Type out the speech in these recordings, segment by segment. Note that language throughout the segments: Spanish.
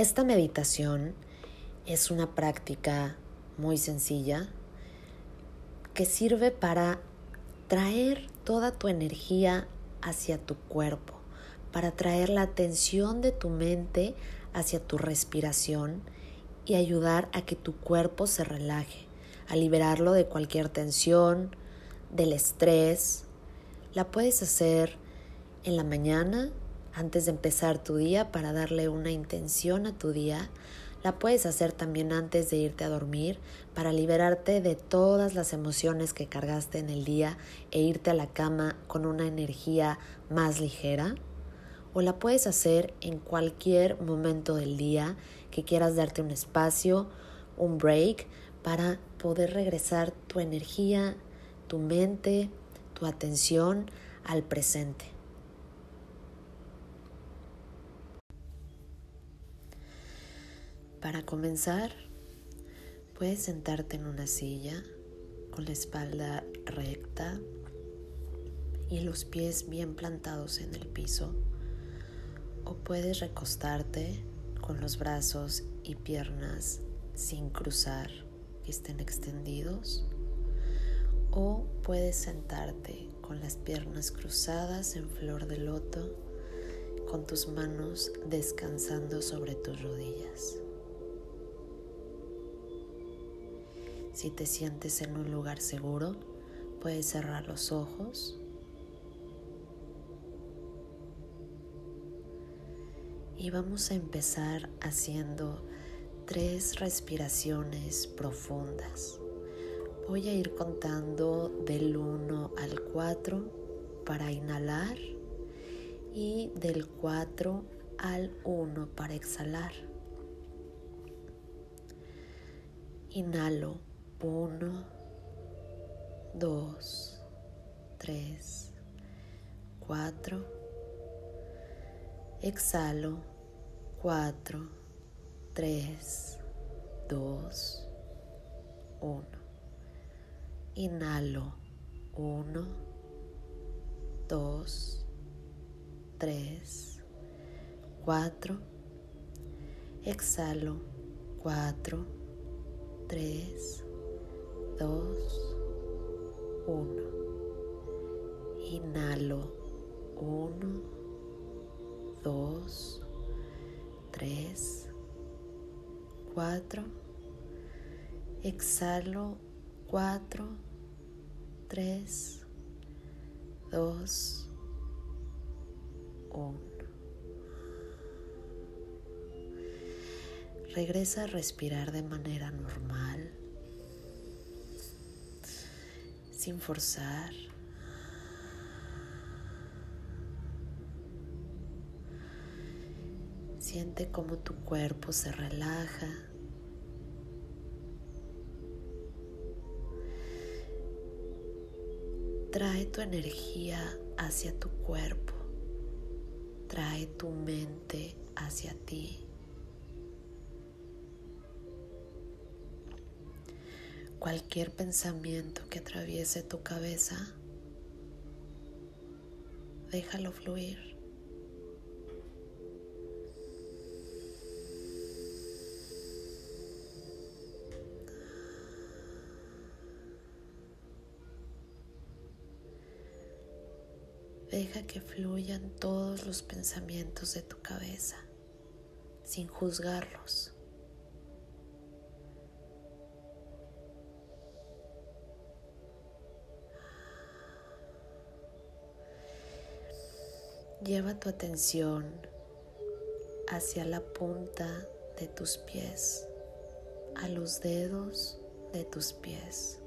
Esta meditación es una práctica muy sencilla que sirve para traer toda tu energía hacia tu cuerpo, para traer la atención de tu mente hacia tu respiración y ayudar a que tu cuerpo se relaje, a liberarlo de cualquier tensión, del estrés. La puedes hacer en la mañana antes de empezar tu día para darle una intención a tu día. La puedes hacer también antes de irte a dormir para liberarte de todas las emociones que cargaste en el día e irte a la cama con una energía más ligera. O la puedes hacer en cualquier momento del día que quieras darte un espacio, un break para poder regresar tu energía, tu mente, tu atención al presente. Para comenzar, puedes sentarte en una silla con la espalda recta y los pies bien plantados en el piso o puedes recostarte con los brazos y piernas sin cruzar que estén extendidos o puedes sentarte con las piernas cruzadas en flor de loto con tus manos descansando sobre tus rodillas. Si te sientes en un lugar seguro, puedes cerrar los ojos. Y vamos a empezar haciendo tres respiraciones profundas. Voy a ir contando del 1 al 4 para inhalar y del 4 al 1 para exhalar. Inhalo uno, dos, tres, cuatro. Exhalo. Cuatro, tres, dos, uno. Inhalo. Uno, dos, tres, cuatro. Exhalo. Cuatro, tres, dos, uno. Inhalo, uno, dos, tres, cuatro. Exhalo, cuatro, tres, dos, uno. Regresa a respirar de manera normal. Sin forzar. Siente cómo tu cuerpo se relaja. Trae tu energía hacia tu cuerpo. Trae tu mente hacia ti. Cualquier pensamiento que atraviese tu cabeza, déjalo fluir. Deja que fluyan todos los pensamientos de tu cabeza sin juzgarlos. Lleva tu atención hacia la punta de tus pies, a los dedos de tus pies.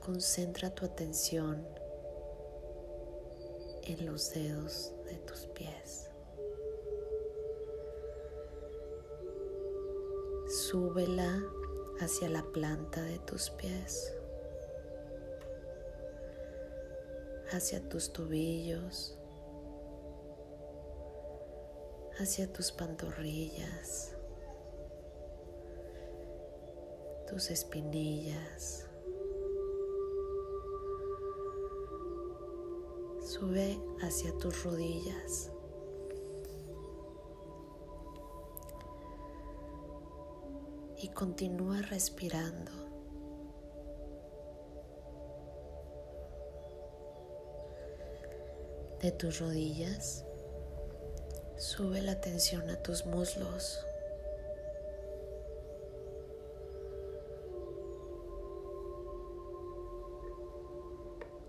Concentra tu atención en los dedos de tus pies. Súbela hacia la planta de tus pies, hacia tus tobillos, hacia tus pantorrillas, tus espinillas. Sube hacia tus rodillas. Y continúa respirando. De tus rodillas sube la tensión a tus muslos.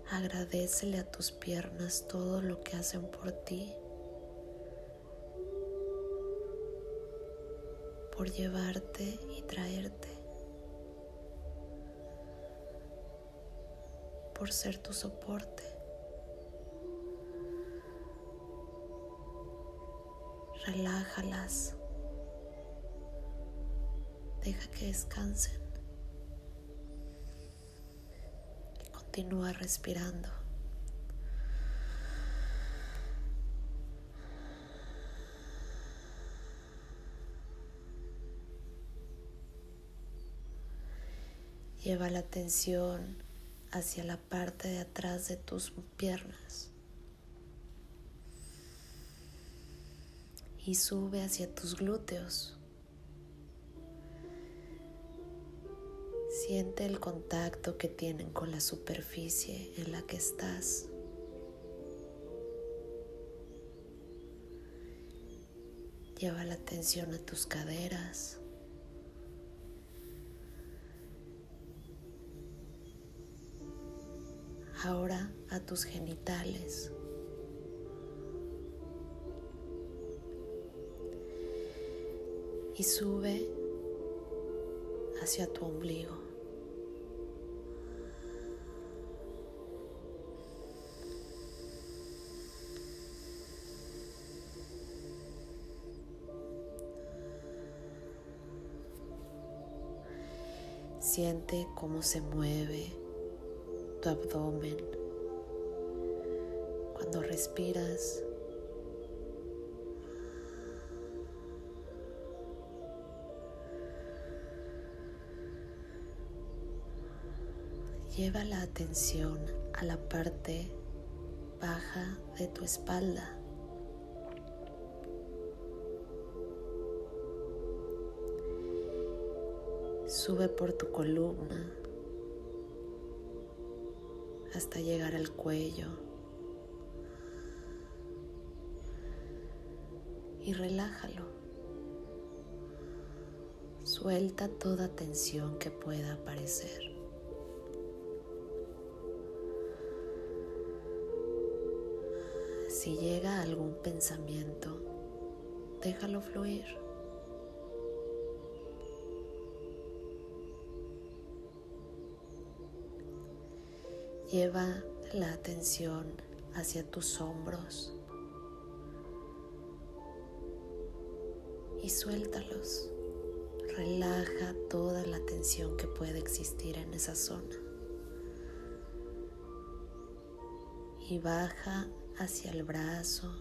Agradecele a tus piernas todo lo que hacen por ti. por llevarte y traerte, por ser tu soporte. Relájalas, deja que descansen. Y continúa respirando. Lleva la atención hacia la parte de atrás de tus piernas y sube hacia tus glúteos. Siente el contacto que tienen con la superficie en la que estás. Lleva la atención a tus caderas. ahora a tus genitales. Y sube hacia tu ombligo. Siente cómo se mueve tu abdomen. Cuando respiras, lleva la atención a la parte baja de tu espalda. Sube por tu columna hasta llegar al cuello. Y relájalo. Suelta toda tensión que pueda aparecer. Si llega algún pensamiento, déjalo fluir. Lleva la atención hacia tus hombros y suéltalos. Relaja toda la tensión que puede existir en esa zona. Y baja hacia el brazo,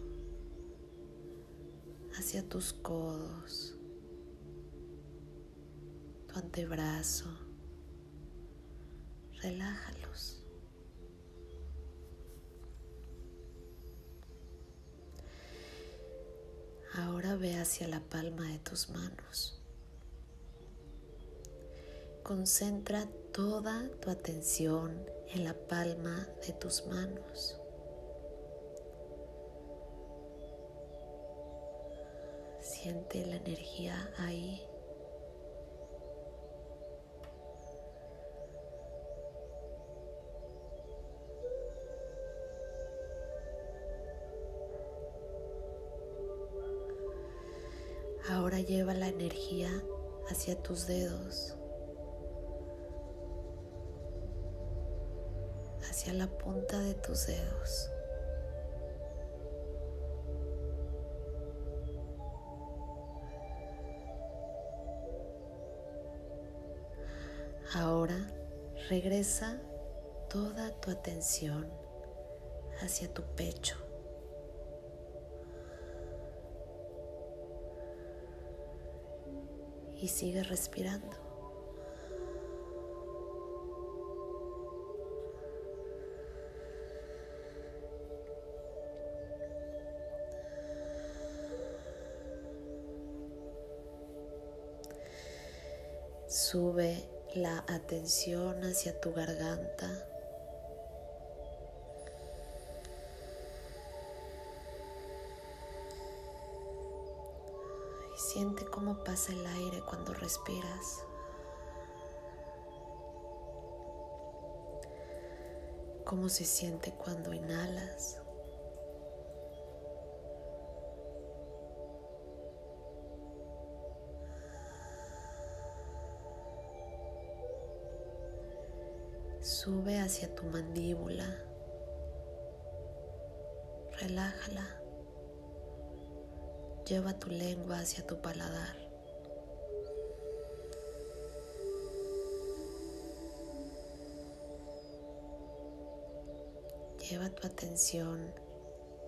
hacia tus codos, tu antebrazo. Relájalos. Ahora ve hacia la palma de tus manos. Concentra toda tu atención en la palma de tus manos. Siente la energía ahí. Ahora lleva la energía hacia tus dedos, hacia la punta de tus dedos. Regresa toda tu atención hacia tu pecho. y sigue respirando. Sube la atención hacia tu garganta. Y siente cómo pasa el aire cuando respiras. Cómo se siente cuando inhalas. Sube hacia tu mandíbula. Relájala. Lleva tu lengua hacia tu paladar. Lleva tu atención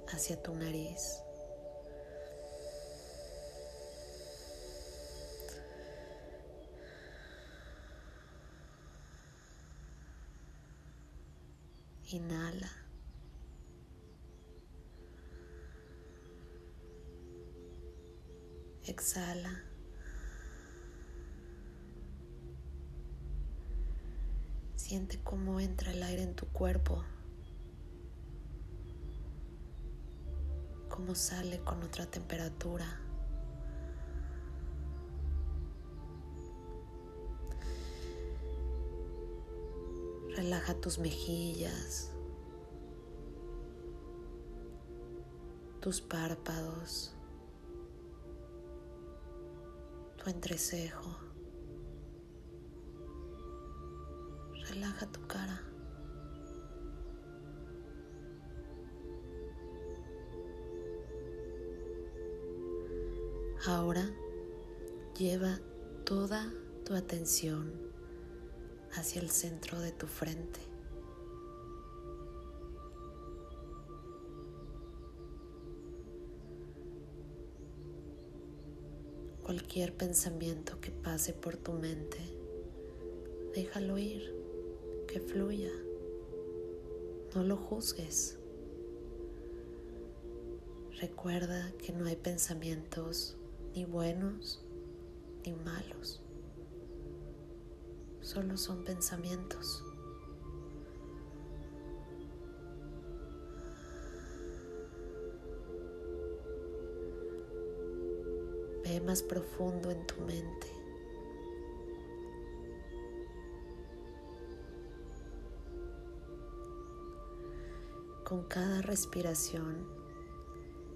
hacia tu nariz. Inhala. Exhala. Siente cómo entra el aire en tu cuerpo, cómo sale con otra temperatura. Relaja tus mejillas, tus párpados, tu entrecejo. Relaja tu cara. Ahora lleva toda tu atención hacia el centro de tu frente. Cualquier pensamiento que pase por tu mente, déjalo ir, que fluya. No lo juzgues. Recuerda que no hay pensamientos ni buenos ni malos solo son pensamientos. Ve más profundo en tu mente. Con cada respiración,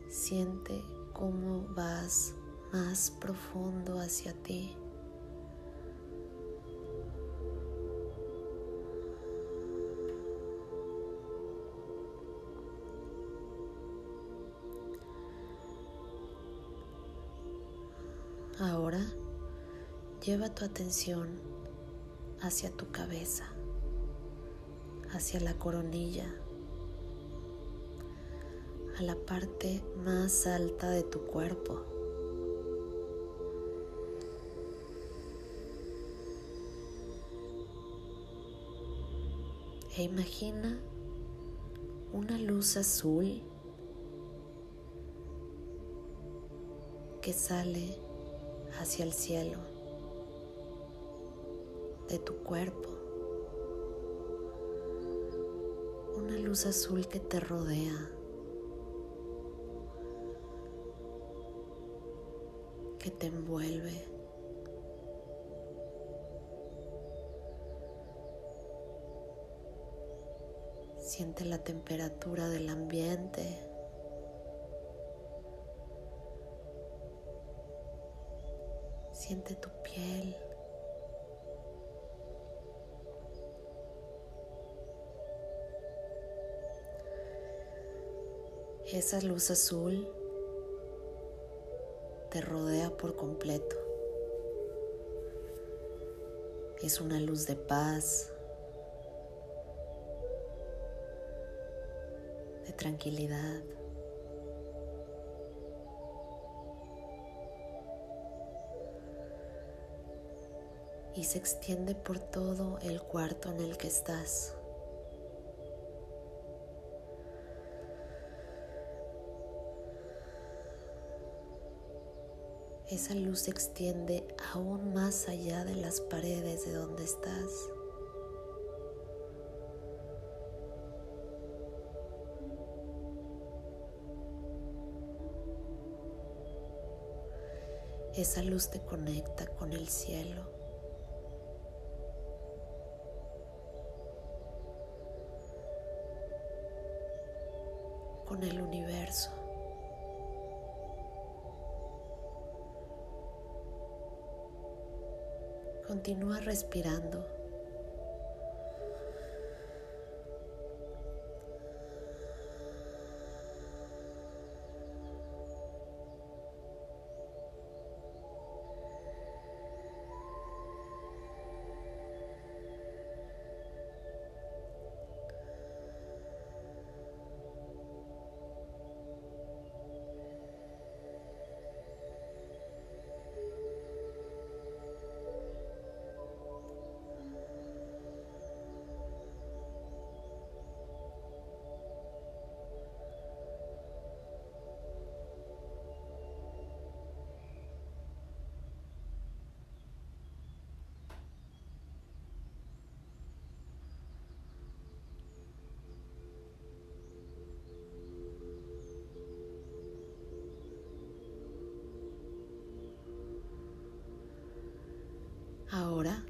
siente cómo vas más profundo hacia ti. Lleva tu atención hacia tu cabeza, hacia la coronilla, a la parte más alta de tu cuerpo. E imagina una luz azul que sale hacia el cielo de tu cuerpo. Una luz azul que te rodea. que te envuelve. Siente la temperatura del ambiente. Siente tu piel. Esa luz azul te rodea por completo. Es una luz de paz, de tranquilidad. Y se extiende por todo el cuarto en el que estás. esa luz se extiende aún más allá de las paredes de donde estás. Esa luz te conecta con el cielo. El universo. Continúa respirando. Ahora,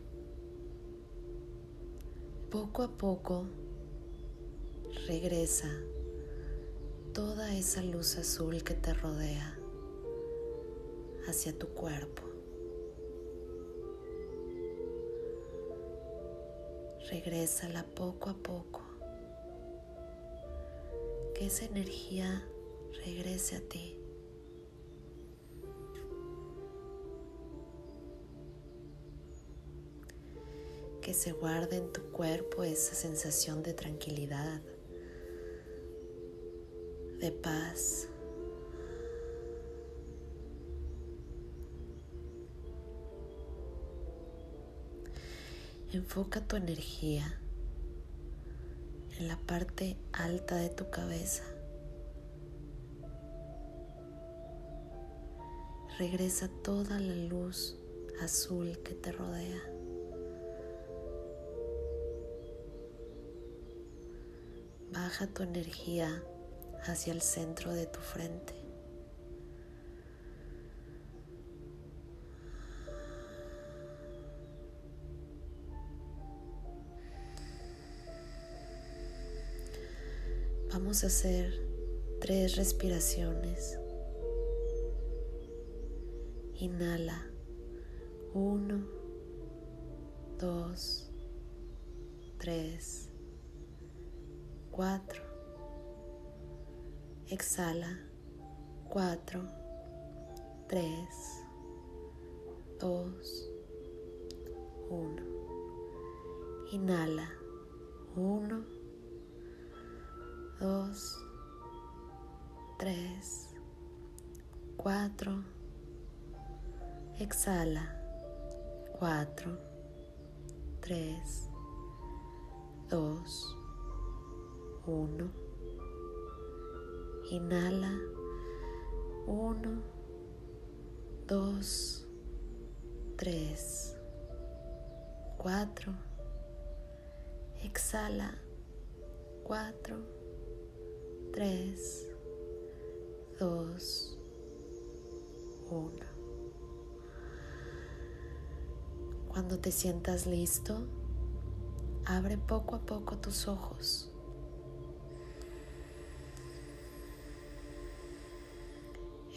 poco a poco, regresa toda esa luz azul que te rodea hacia tu cuerpo. Regrésala poco a poco. Que esa energía regrese a ti. Que se guarde en tu cuerpo esa sensación de tranquilidad, de paz. Enfoca tu energía en la parte alta de tu cabeza. Regresa toda la luz azul que te rodea. Baja tu energía hacia el centro de tu frente. Vamos a hacer tres respiraciones. Inhala. Uno, dos, tres cuatro. Exhala, cuatro, tres, dos, uno. Inhala, uno, dos, tres, cuatro. Exhala, cuatro, tres, dos, uno. Inhala. Uno, dos, tres, cuatro. Exhala. Cuatro, tres, dos, uno. Cuando te sientas listo, abre poco a poco tus ojos.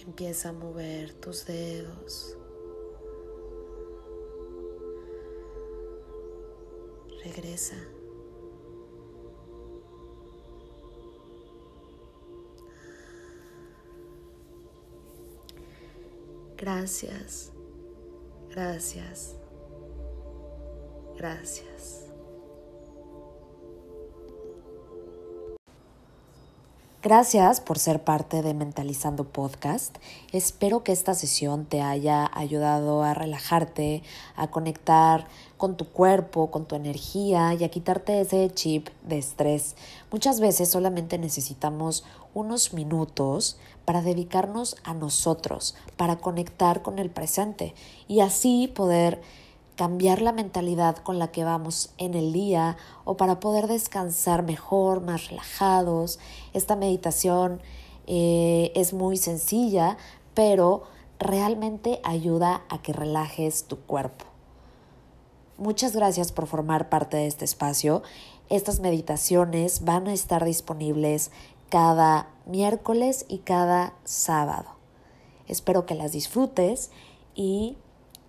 Empieza a mover tus dedos. Regresa. Gracias, gracias, gracias. Gracias por ser parte de Mentalizando Podcast. Espero que esta sesión te haya ayudado a relajarte, a conectar con tu cuerpo, con tu energía y a quitarte ese chip de estrés. Muchas veces solamente necesitamos unos minutos para dedicarnos a nosotros, para conectar con el presente y así poder cambiar la mentalidad con la que vamos en el día o para poder descansar mejor, más relajados. Esta meditación eh, es muy sencilla, pero realmente ayuda a que relajes tu cuerpo. Muchas gracias por formar parte de este espacio. Estas meditaciones van a estar disponibles cada miércoles y cada sábado. Espero que las disfrutes y